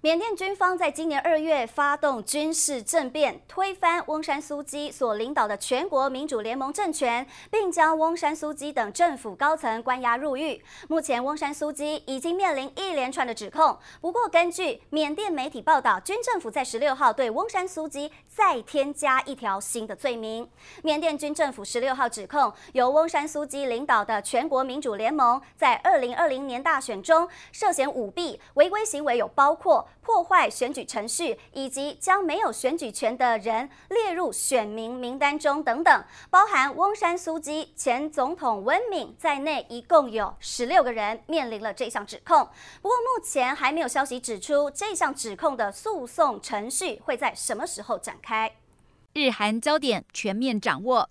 缅甸军方在今年二月发动军事政变，推翻翁山苏基所领导的全国民主联盟政权，并将翁山苏基等政府高层关押入狱。目前，翁山苏基已经面临一连串的指控。不过，根据缅甸媒体报道，军政府在十六号对翁山苏基再添加一条新的罪名。缅甸军政府十六号指控，由翁山苏基领导的全国民主联盟在二零二零年大选中涉嫌舞弊，违规行为有包括。破坏选举程序，以及将没有选举权的人列入选民名单中等等，包含翁山苏基、前总统温敏在内，一共有十六个人面临了这项指控。不过目前还没有消息指出这项指控的诉讼程序会在什么时候展开。日韩焦点全面掌握。